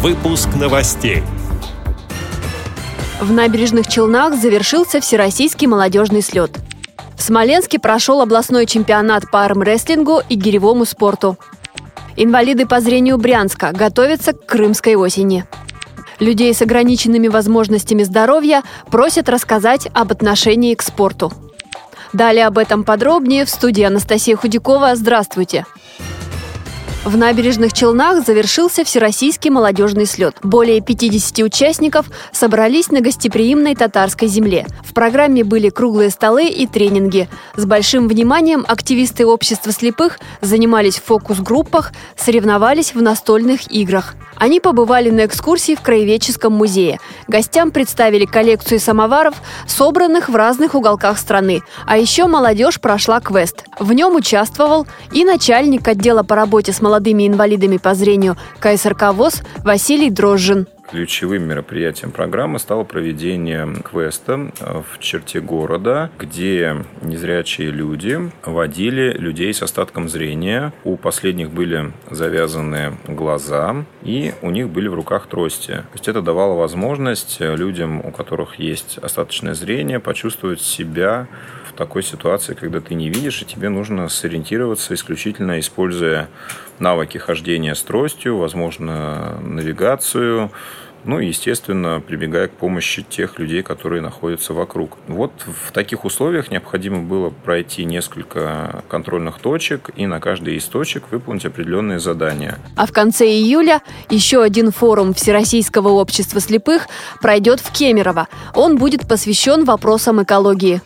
Выпуск новостей. В набережных Челнах завершился Всероссийский молодежный слет. В Смоленске прошел областной чемпионат по армрестлингу и гиревому спорту. Инвалиды по зрению Брянска готовятся к крымской осени. Людей с ограниченными возможностями здоровья просят рассказать об отношении к спорту. Далее об этом подробнее в студии Анастасия Худякова. Здравствуйте! В набережных Челнах завершился Всероссийский молодежный слет. Более 50 участников собрались на гостеприимной татарской земле. В программе были круглые столы и тренинги. С большим вниманием активисты общества слепых занимались в фокус-группах, соревновались в настольных играх. Они побывали на экскурсии в Краеведческом музее. Гостям представили коллекцию самоваров, собранных в разных уголках страны. А еще молодежь прошла квест. В нем участвовал и начальник отдела по работе с молодыми инвалидами по зрению КСРК ВОЗ Василий Дрожжин. Ключевым мероприятием программы стало проведение квеста э, в черте города, где незрячие люди водили людей с остатком зрения. У последних были завязаны глаза, и у них были в руках трости. То есть это давало возможность людям, у которых есть остаточное зрение, почувствовать себя в такой ситуации, когда ты не видишь, и тебе нужно сориентироваться исключительно используя навыки хождения с тростью, возможно, навигацию, ну и, естественно, прибегая к помощи тех людей, которые находятся вокруг. Вот в таких условиях необходимо было пройти несколько контрольных точек и на каждой из точек выполнить определенные задания. А в конце июля еще один форум Всероссийского общества слепых пройдет в Кемерово. Он будет посвящен вопросам экологии.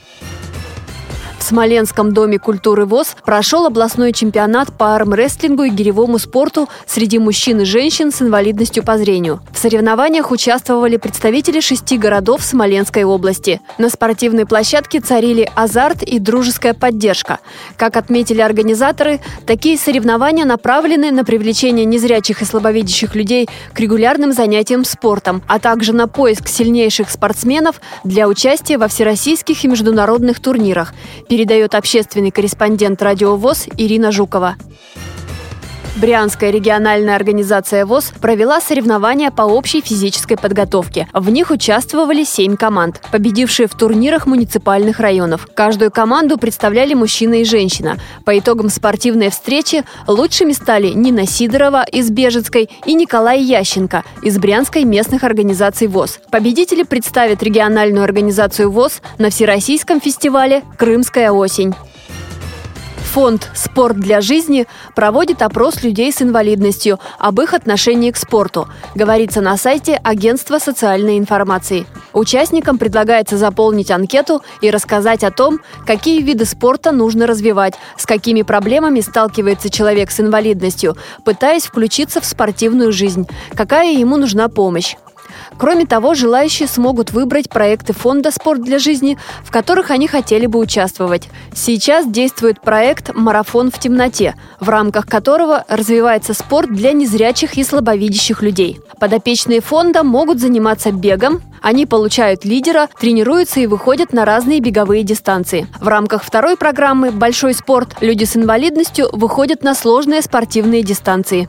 В Смоленском доме культуры ВОЗ прошел областной чемпионат по армрестлингу и гиревому спорту среди мужчин и женщин с инвалидностью по зрению. В соревнованиях участвовали представители шести городов Смоленской области. На спортивной площадке царили азарт и дружеская поддержка. Как отметили организаторы, такие соревнования направлены на привлечение незрячих и слабовидящих людей к регулярным занятиям спортом, а также на поиск сильнейших спортсменов для участия во всероссийских и международных турнирах передает общественный корреспондент «Радио ВОЗ» Ирина Жукова. Брянская региональная организация ВОЗ провела соревнования по общей физической подготовке. В них участвовали семь команд, победившие в турнирах муниципальных районов. Каждую команду представляли мужчина и женщина. По итогам спортивной встречи лучшими стали Нина Сидорова из Бежецкой и Николай Ященко из Брянской местных организаций ВОЗ. Победители представят региональную организацию ВОЗ на Всероссийском фестивале «Крымская осень». Фонд «Спорт для жизни» проводит опрос людей с инвалидностью об их отношении к спорту, говорится на сайте Агентства социальной информации. Участникам предлагается заполнить анкету и рассказать о том, какие виды спорта нужно развивать, с какими проблемами сталкивается человек с инвалидностью, пытаясь включиться в спортивную жизнь, какая ему нужна помощь. Кроме того, желающие смогут выбрать проекты фонда «Спорт для жизни», в которых они хотели бы участвовать. Сейчас действует проект «Марафон в темноте», в рамках которого развивается спорт для незрячих и слабовидящих людей. Подопечные фонда могут заниматься бегом, они получают лидера, тренируются и выходят на разные беговые дистанции. В рамках второй программы «Большой спорт» люди с инвалидностью выходят на сложные спортивные дистанции.